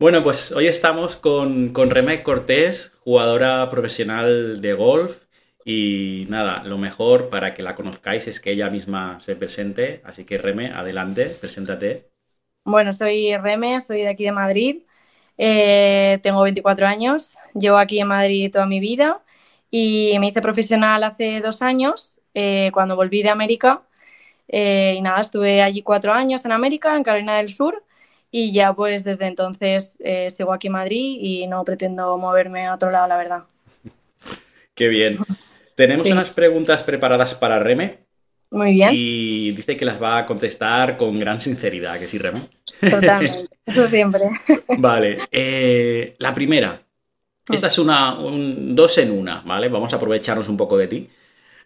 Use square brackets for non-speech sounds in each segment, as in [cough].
Bueno, pues hoy estamos con, con Reme Cortés, jugadora profesional de golf. Y nada, lo mejor para que la conozcáis es que ella misma se presente. Así que Reme, adelante, preséntate. Bueno, soy Reme, soy de aquí de Madrid. Eh, tengo 24 años, llevo aquí en Madrid toda mi vida y me hice profesional hace dos años eh, cuando volví de América. Eh, y nada, estuve allí cuatro años en América, en Carolina del Sur y ya pues desde entonces eh, sigo aquí en Madrid y no pretendo moverme a otro lado, la verdad. [laughs] Qué bien. Tenemos Sí. unas preguntas preparadas para Reme Muy bien, y dice que las va a contestar con gran sinceridad, que sí, Reme. totalmente. [laughs] Eso siempre. [laughs] Vale, eh, la primera. Esta es una, un dos en una, ¿vale? Vamos a aprovecharnos un poco de ti.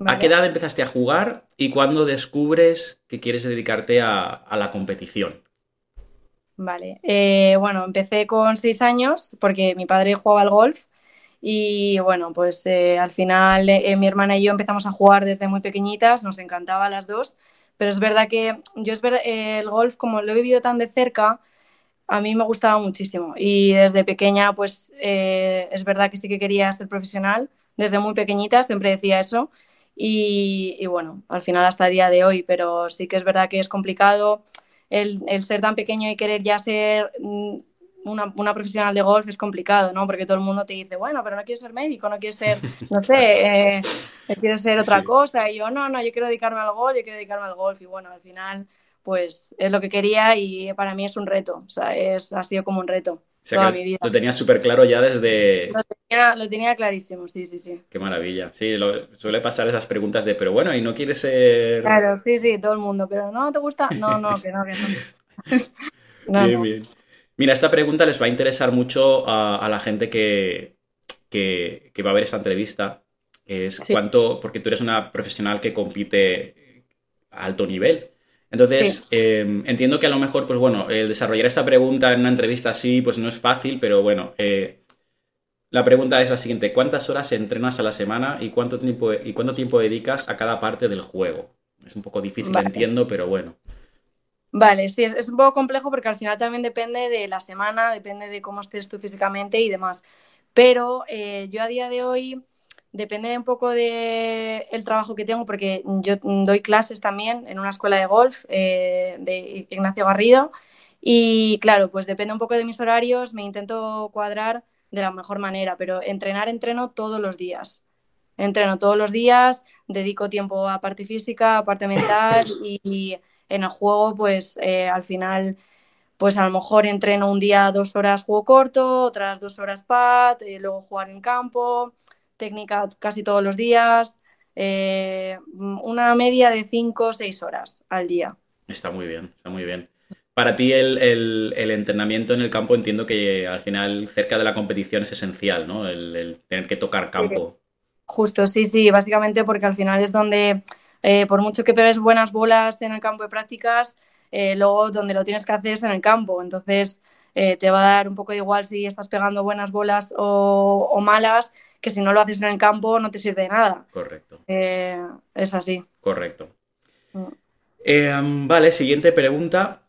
¿A qué edad empezaste a jugar y cuándo descubres que quieres dedicarte a, a la competición? Vale, eh, bueno, empecé con seis años porque mi padre jugaba al golf y bueno, pues eh, al final eh, mi hermana y yo empezamos a jugar desde muy pequeñitas, nos encantaba las dos, pero es verdad que yo es ver- el golf como lo he vivido tan de cerca, a mí me gustaba muchísimo. Y desde pequeña pues es verdad que sí que quería ser profesional, desde muy pequeñita siempre decía eso y, y bueno, al final hasta el día de hoy, pero sí que es verdad que es complicado el, el ser tan pequeño y querer ya ser mm, una, una profesional de golf es complicado, ¿no? Porque todo el mundo te dice, bueno, pero no quieres ser médico, no quieres ser, no sé, eh, quieres ser otra Sí. cosa. Y yo, no, no, yo quiero dedicarme al golf, yo quiero dedicarme al golf. Y bueno, al final, pues es lo que quería y para mí es un reto. O sea, es, ha sido como un reto O sea toda mi vida. lo tenías súper claro ya desde... Lo tenía, lo tenía clarísimo, sí, sí, sí. Qué maravilla. Sí, lo- suele pasar esas preguntas de, pero bueno, ¿y no quieres ser...? Claro, sí, sí, todo el mundo. Pero no, ¿te gusta? No, no, que no, que no. [laughs] No, Bien, no. bien. Mira, esta pregunta les va a interesar mucho a, a la gente que, que- que va a ver esta entrevista. Es Sí. cuánto, porque tú eres una profesional que compite a alto nivel. Entonces, eh, entiendo que a lo mejor, pues bueno, el desarrollar esta pregunta en una entrevista así, pues no es fácil, pero bueno, eh, la pregunta es la siguiente: ¿cuántas horas entrenas a la semana y cuánto tiempo, y cuánto tiempo dedicas a cada parte del juego? Es un poco difícil, Vale. entiendo, pero bueno. Vale, sí, es, es un poco complejo porque al final también depende de la semana, depende de cómo estés tú físicamente y demás. Pero eh, yo a día de hoy depende un poco de el trabajo que tengo porque yo doy clases también en una escuela de golf eh, de Ignacio Garrido y claro, pues depende un poco de mis horarios, me intento cuadrar de la mejor manera, pero entrenar entreno todos los días. Entreno todos los días, dedico tiempo a parte física, a parte mental y en el juego, pues eh, al final, pues a lo mejor entreno un día dos horas juego corto, otras dos horas pad, eh, luego jugar en campo, técnica casi todos los días, eh, una media de cinco o seis horas al día. Está muy bien, está muy bien. Para ti el, el- el entrenamiento en el campo entiendo que al final cerca de la competición es esencial, ¿no? El, el tener que tocar campo. Justo, sí, sí, básicamente porque al final es donde, eh, por mucho que pegues buenas bolas en el campo de prácticas, eh, luego donde lo tienes que hacer es en el campo. Entonces, eh, te va a dar un poco de igual si estás pegando buenas bolas o, o malas, que si no lo haces en el campo no te sirve de nada. Correcto, Eh, es así. correcto. Mm. Eh, vale, siguiente pregunta.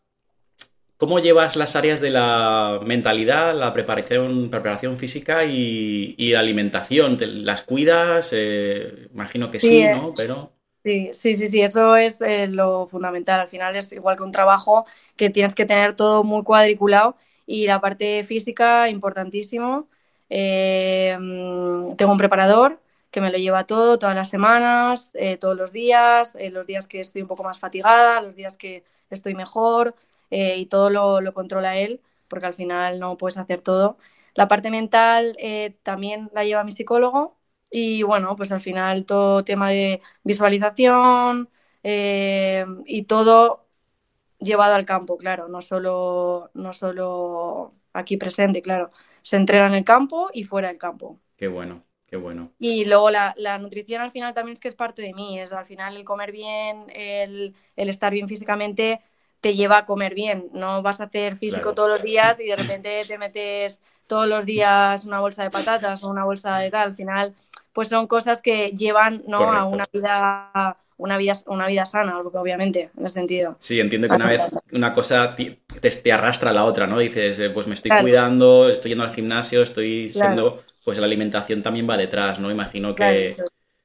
¿Cómo llevas las áreas de la mentalidad, la preparación, preparación física y, y la alimentación? ¿Te- ¿Las cuidas? Eh, imagino que Sí, sí, eh, ¿no? Pero Sí, sí, sí, sí, eso es eh, lo fundamental. Al final es igual que un trabajo que tienes que tener todo muy cuadriculado y la parte física, importantísimo. Eh, mm, tengo un preparador que me lo lleva todo, todas las semanas, eh, todos los días, eh, los días que estoy un poco más fatigada, los días que estoy mejor eh, y todo lo, lo controla él, porque al final no puedes hacer todo. La parte mental eh, también la lleva mi psicólogo y bueno, pues al final todo tema de visualización eh, y todo llevado al campo, claro, no solo, no solo aquí presente, claro. Se entrena en el campo y fuera del campo. qué bueno, qué bueno. Y luego la, la nutrición al final también es que es parte de mí, es al final el comer bien, el, el estar bien físicamente te lleva a comer bien, no vas a hacer físico Claro. todos los días y de repente te metes todos los días una bolsa de patatas o una bolsa de tal, al final pues son cosas que llevan ¿no? a una vida una vida, una vida sana, obviamente, en ese sentido. Sí, entiendo que una vez una cosa te, te arrastra a la otra, ¿no? Dices, eh, pues me estoy cuidando, estoy yendo al gimnasio, estoy siendo, pues la alimentación también va detrás, ¿no? Imagino que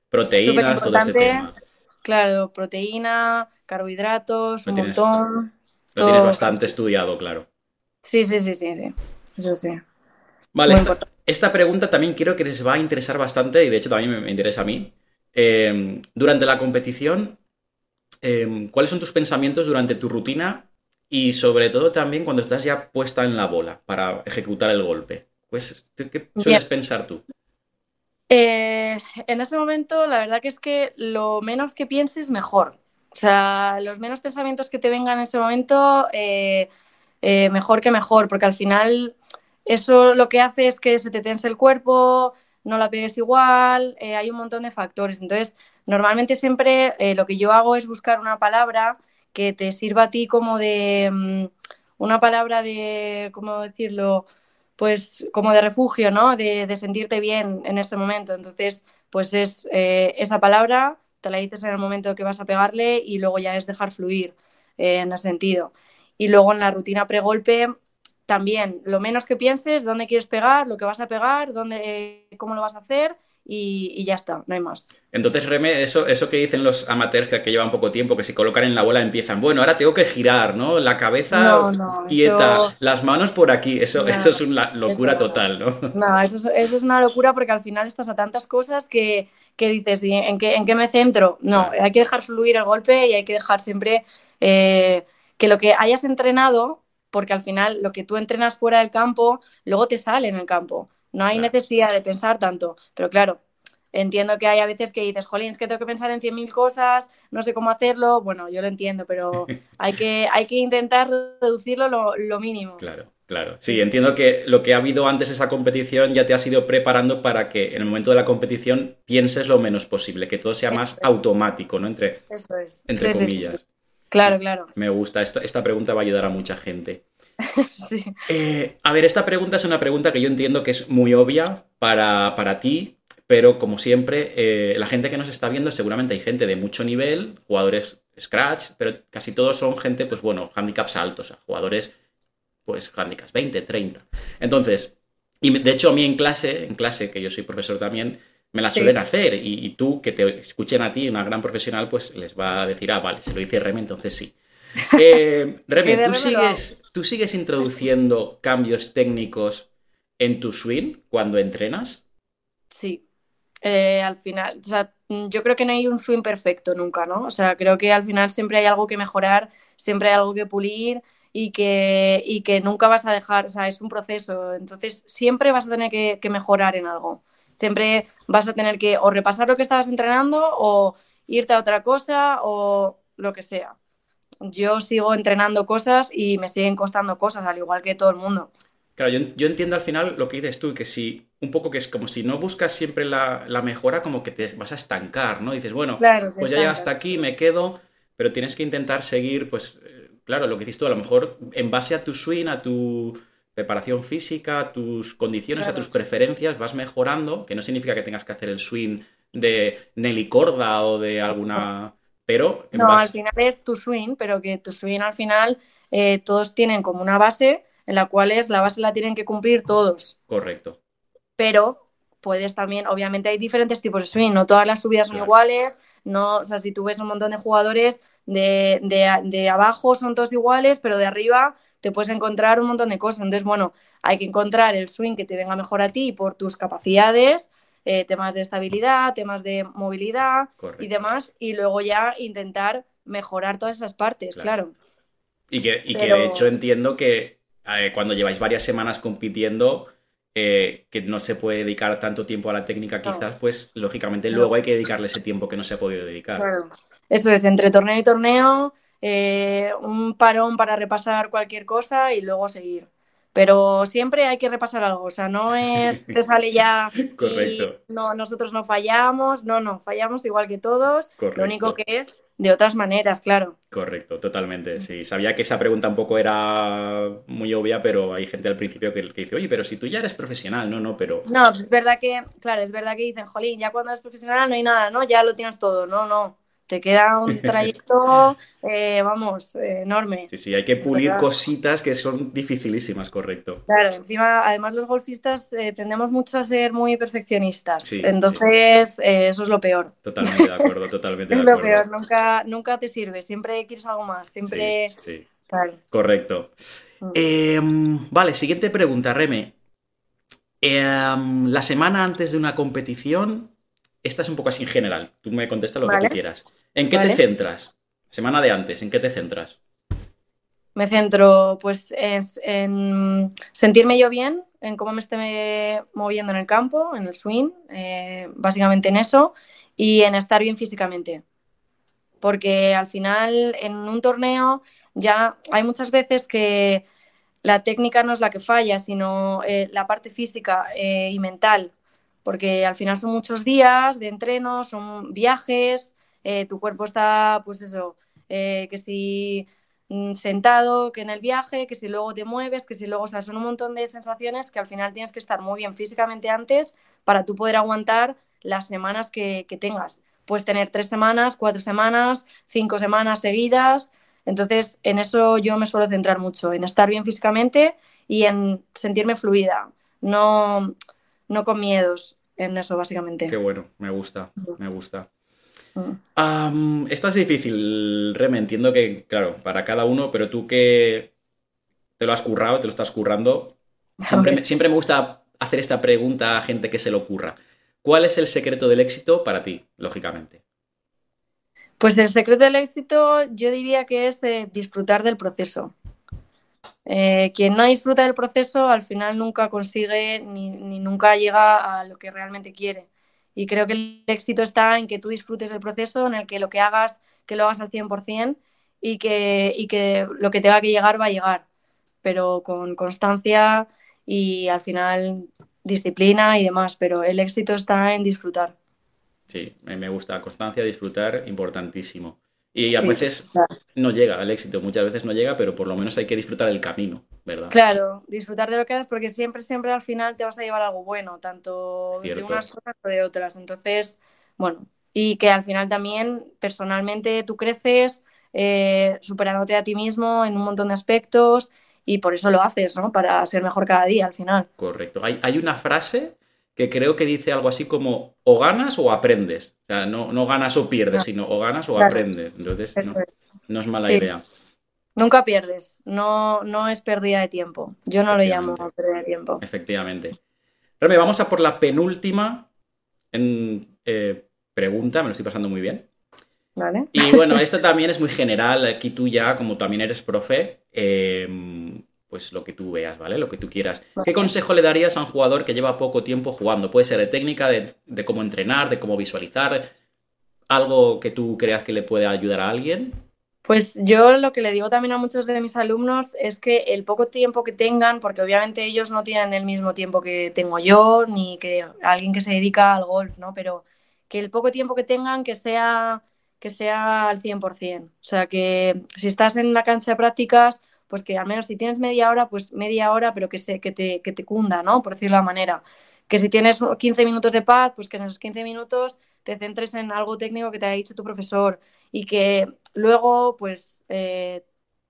proteínas, todo ese tema. Claro, proteína, carbohidratos, un montón. Lo tienes bastante estudiado, claro. Sí, sí, sí, sí, sí. Eso sí. Vale, esta, pregunta también quiero que les va a interesar bastante y de hecho también me, interesa a mí. Em, durante la competición, em, ¿cuáles son tus pensamientos durante tu rutina y sobre todo también cuando estás ya puesta en la bola para ejecutar el golpe? Pues, ¿qué sueles pensar tú? Eh, en ese momento, la verdad que es que lo menos que pienses, mejor. O sea, los menos pensamientos que te vengan en ese momento, eh, eh, mejor que mejor, porque al final eso lo que hace es que se te tense el cuerpo, no la pegues igual, hay un montón de factores. Entonces, normalmente siempre lo que yo hago es buscar una palabra que te sirva a ti como de mm, una palabra de, ¿cómo decirlo? pues como de refugio, ¿no? De, sentirte bien en ese momento. Entonces, pues es eh, esa palabra, te la dices en el momento que vas a pegarle y luego ya es dejar fluir eh, en ese sentido. Y luego en la rutina pregolpe, también lo menos que pienses, dónde quieres pegar, lo que vas a pegar, dónde, cómo lo vas a hacer y, ya está, no hay más. Entonces, Reme, eso, eso que dicen los amateurs que, que, llevan poco tiempo, que se colocan en la bola empiezan, bueno, ahora tengo que girar, ¿no? La cabeza quieta, las manos por aquí, eso, eso es una locura total, ¿no? No, eso es, una locura porque al final estás a tantas cosas que, dices, ¿en qué, ¿en qué me centro? No, hay que dejar fluir el golpe y hay que dejar siempre eh, que lo que hayas entrenado, porque al final lo que tú entrenas fuera del campo, luego te sale en el campo. No hay necesidad de pensar tanto, pero claro, entiendo que hay a veces que dices, jolín, es que tengo que pensar en 100.000 cosas, no sé cómo hacerlo. Bueno, yo lo entiendo, pero [laughs] hay que, hay que intentar reducirlo lo, mínimo. Claro. Claro, sí, entiendo que lo que ha habido antes de esa competición ya te has ido preparando para que en el momento de la competición pienses lo menos posible, que todo sea más automático, ¿no? Entre, Eso es. entre comillas. Claro, claro. Me gusta, esta pregunta va a ayudar a mucha gente. [laughs] Eh, a ver, esta pregunta es una pregunta que yo entiendo que es muy obvia para, ti, pero como siempre, eh, la gente que nos está viendo, seguramente hay gente de mucho nivel, jugadores Scratch, pero casi todos son gente, pues bueno, handicaps altos, jugadores, pues handicaps 20, 30. Entonces, y de hecho a mí en clase, en clase, que yo soy profesor también, me la suelen hacer y, tú, que te escuchen a ti, una gran profesional, pues les va a decir, ah, vale, se lo dice Remy, entonces sí. [laughs] Eh, Remy, ¿tú sigues, ¿tú sigues introduciendo cambios técnicos en tu swing cuando entrenas? Sí. Eh, al final, o sea, yo creo que no hay un swing perfecto nunca, ¿no? O sea, creo que al final siempre hay algo que mejorar, siempre hay algo que pulir y que, y que nunca vas a dejar, o sea, es un proceso, entonces siempre vas a tener que, que mejorar en algo. Siempre vas a tener que o repasar lo que estabas entrenando o irte a otra cosa o lo que sea yo sigo entrenando cosas y me siguen costando cosas, al igual que todo el mundo. Claro, yo, entiendo al final lo que dices tú, que si un poco que es como si no buscas siempre la, mejora, como que te vas a estancar, ¿no? Dices, bueno, pues ya llegas hasta aquí, me quedo, pero tienes que intentar seguir, pues, eh, claro, lo que dices tú, a lo mejor en base a tu swing, a tu preparación física, tus condiciones, a tus preferencias, vas mejorando, que no significa que tengas que hacer el swing de Nelly Corda o de alguna pero... no, al final es tu swing, pero que tu swing al final eh, todos tienen como una base en la cual es la base la tienen que cumplir todos. Correcto. Pero puedes también, obviamente hay diferentes tipos de swing, no todas las subidas son iguales, no, o sea, si tú ves un montón de jugadores de, de, abajo son todos iguales, pero de arriba te puedes encontrar un montón de cosas. Entonces, bueno, hay que encontrar el swing que te venga mejor a ti por tus capacidades eh, temas de estabilidad, temas de movilidad y demás, y luego ya intentar mejorar todas esas partes, claro. Y, que, de hecho entiendo que eh, cuando lleváis varias semanas compitiendo, eh, que no se puede dedicar tanto tiempo a la técnica quizás, pues lógicamente luego hay que dedicarle ese tiempo que no se ha podido dedicar. Eso es, entre torneo y torneo, un parón para repasar cualquier cosa y luego seguir pero siempre hay que repasar algo, o sea, no [laughs] es que sale ya Correcto. no, nosotros no fallamos, no, no, fallamos igual que todos, lo único que de otras maneras, claro. Correcto, totalmente, sí. Sabía que esa pregunta un poco era muy obvia, pero hay gente al principio que, dice, oye, pero si tú ya eres profesional, no, no, pero... No, pues es verdad que, claro, es verdad que dicen, jolín, ya cuando eres profesional no hay nada, ¿no? Ya lo tienes todo, no, no. Te queda un [laughs] trayecto, eh, vamos, enorme. Sí, sí, hay que pulir cositas que son dificilísimas, correcto. Claro, encima, además los golfistas tendemos mucho a ser muy perfeccionistas. Entonces, eso es lo peor. Totalmente de acuerdo, [laughs] totalmente de acuerdo. Es lo peor, nunca, nunca te sirve, siempre quieres algo más, siempre... Sí, Correcto. Mm. Em, vale, siguiente pregunta, Reme. Em, la semana antes de una competición, esta es un poco así en general, tú me contestas lo que tú quieras. ¿En qué te centras? Semana de antes, ¿en qué te centras? Me centro pues en sentirme yo bien, en cómo me esté moviendo en el campo, en el swing, eh, básicamente en eso, y en estar bien físicamente. Porque al final en un torneo ya hay muchas veces que la técnica no es la que falla, sino eh, la parte física eh, y mental, porque al final son muchos días de entreno, son viajes, eh, tu cuerpo está, pues eso, que si mm, sentado, que en el viaje, que si luego te mueves, que si luego, o sea, son un montón de sensaciones que al final tienes que estar muy bien físicamente antes para tú poder aguantar las semanas que, que tengas. Puedes tener tres semanas, cuatro semanas, cinco semanas seguidas, entonces, en eso yo me suelo centrar mucho, en estar bien físicamente y en sentirme fluida, no, no con miedos, en eso básicamente. Qué bueno, me gusta, me gusta. Mm. esta es difícil, Reme, entiendo que, claro, para cada uno, pero tú que te lo has currado, te lo estás currando, [laughs] siempre me, siempre me gusta hacer esta pregunta a gente que se lo ocurra. ¿Cuál es el secreto del éxito para ti, lógicamente? Pues el secreto del éxito yo diría que es disfrutar del proceso. Eh, quien no disfruta del proceso al final nunca consigue ni, nunca llega a lo que realmente quiere. Y creo que el éxito está en que tú disfrutes del proceso, en el que lo que hagas, que lo hagas al 100% y que, y que lo que tenga que llegar va a llegar, pero con constancia y al final disciplina y demás, pero el éxito está en disfrutar. Sí, me gusta. Constancia, disfrutar, importantísimo. Y a veces no llega al éxito, muchas veces no llega, pero por lo menos hay que disfrutar el camino, ¿verdad? Claro, disfrutar de lo que haces porque siempre, siempre al final te vas a llevar algo bueno, tanto de unas cosas como de otras. Entonces, bueno, y que al final también personalmente tú creces eh, superándote a ti mismo en un montón de aspectos y por eso lo haces, ¿no? Para ser mejor cada día al final. Correcto. Hay, hay una frase que creo que dice algo así como o ganas o aprendes. O sea, no, no ganas o pierdes, sino o ganas o aprendes. Entonces, no, es. mala idea. Nunca pierdes, no, no es pérdida de tiempo. Yo no lo llamo pérdida de tiempo. Efectivamente. Remy, vamos a por la penúltima en, eh, pregunta, me lo estoy pasando muy bien. Vale. Y bueno, esto también es muy general. Aquí tú ya, como también eres profe, eh, pues lo que tú veas, ¿vale? Lo que tú quieras. ¿Qué consejo le darías a un jugador que lleva poco tiempo jugando? Puede ser de técnica, de, cómo entrenar, de cómo visualizar, algo que tú creas que le puede ayudar a alguien. Pues yo lo que le digo también a muchos de mis alumnos es que el poco tiempo que tengan, porque obviamente ellos no tienen el mismo tiempo que tengo yo, ni que alguien que se dedica al golf, ¿no? Pero que el poco tiempo que tengan que sea, que sea al 100%. O sea, que si estás en una cancha de prácticas, pues que al menos si tienes media hora, pues media hora, pero que, se, que, te, que te cunda, ¿no? Por decirlo de la manera. Que si tienes 15 minutos de paz, pues que en esos 15 minutos te centres en algo técnico que te ha dicho tu profesor y que luego, pues, eh,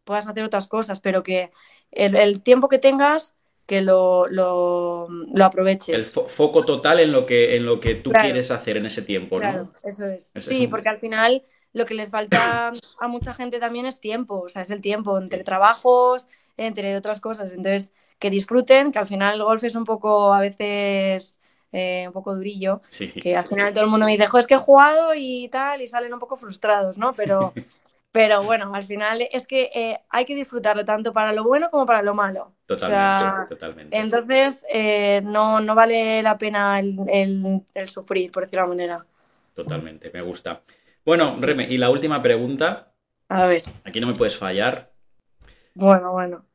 puedas hacer otras cosas, pero que el, tiempo que tengas que lo, lo, aproveches. El foco total en lo que, en lo que tú quieres hacer en ese tiempo, ¿no? Claro, eso es. sí, porque al final lo que les falta a mucha gente también es tiempo, o sea, es el tiempo entre trabajos, entre otras cosas. Entonces, que disfruten, que al final el golf es un poco, a veces, eh, un poco durillo, que al final todo el mundo me dice, es que he jugado y tal, y salen un poco frustrados, ¿no? Pero, [laughs] pero bueno, al final es que eh, hay que disfrutarlo tanto para lo bueno como para lo malo. Totalmente, totalmente. Entonces, eh, no, no vale la pena el, el sufrir, por decirlo de alguna manera. Totalmente, me gusta. Bueno, Reme, y la última pregunta. A ver. Aquí no me puedes fallar. Bueno, bueno.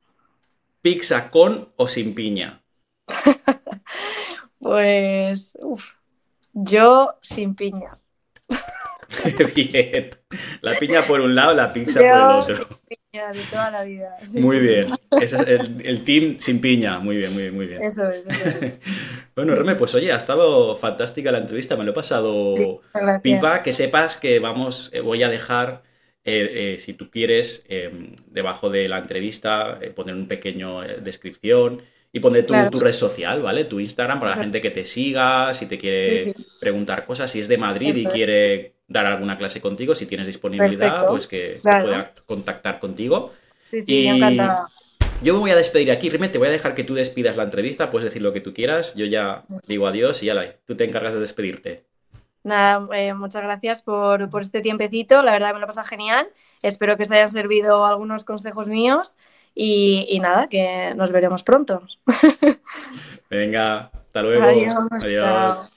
¿Pizza con o sin piña? [laughs] pues, uff, yo sin piña. [laughs] Bien. La piña por un lado, la pizza por el otro. De toda la vida. [laughs] Muy bien. Es el, team sin piña. Muy bien, muy bien, muy bien. Eso es, eso es. [laughs] bueno, Reme, pues oye, ha estado fantástica la entrevista. Me lo he pasado pipa. Que sepas que vamos, eh, voy a dejar. Eh, eh, si tú quieres, debajo de la entrevista, poner un pequeño descripción y poner tu, red social, ¿vale? Tu Instagram para la gente que te siga, si te quiere preguntar cosas, si es de Madrid y quiere dar alguna clase contigo, si tienes disponibilidad, pues que, pueda contactar contigo. Sí, sí, encantada. Yo me voy a despedir aquí, Rime, te voy a dejar que tú despidas la entrevista, puedes decir lo que tú quieras, yo ya digo adiós y ya la, tú te encargas de despedirte. Nada, eh, muchas gracias por, este tiempecito, la verdad me lo pasa genial, espero que os hayan servido algunos consejos míos y, nada, que nos veremos pronto. [laughs] Venga, hasta luego. Adiós.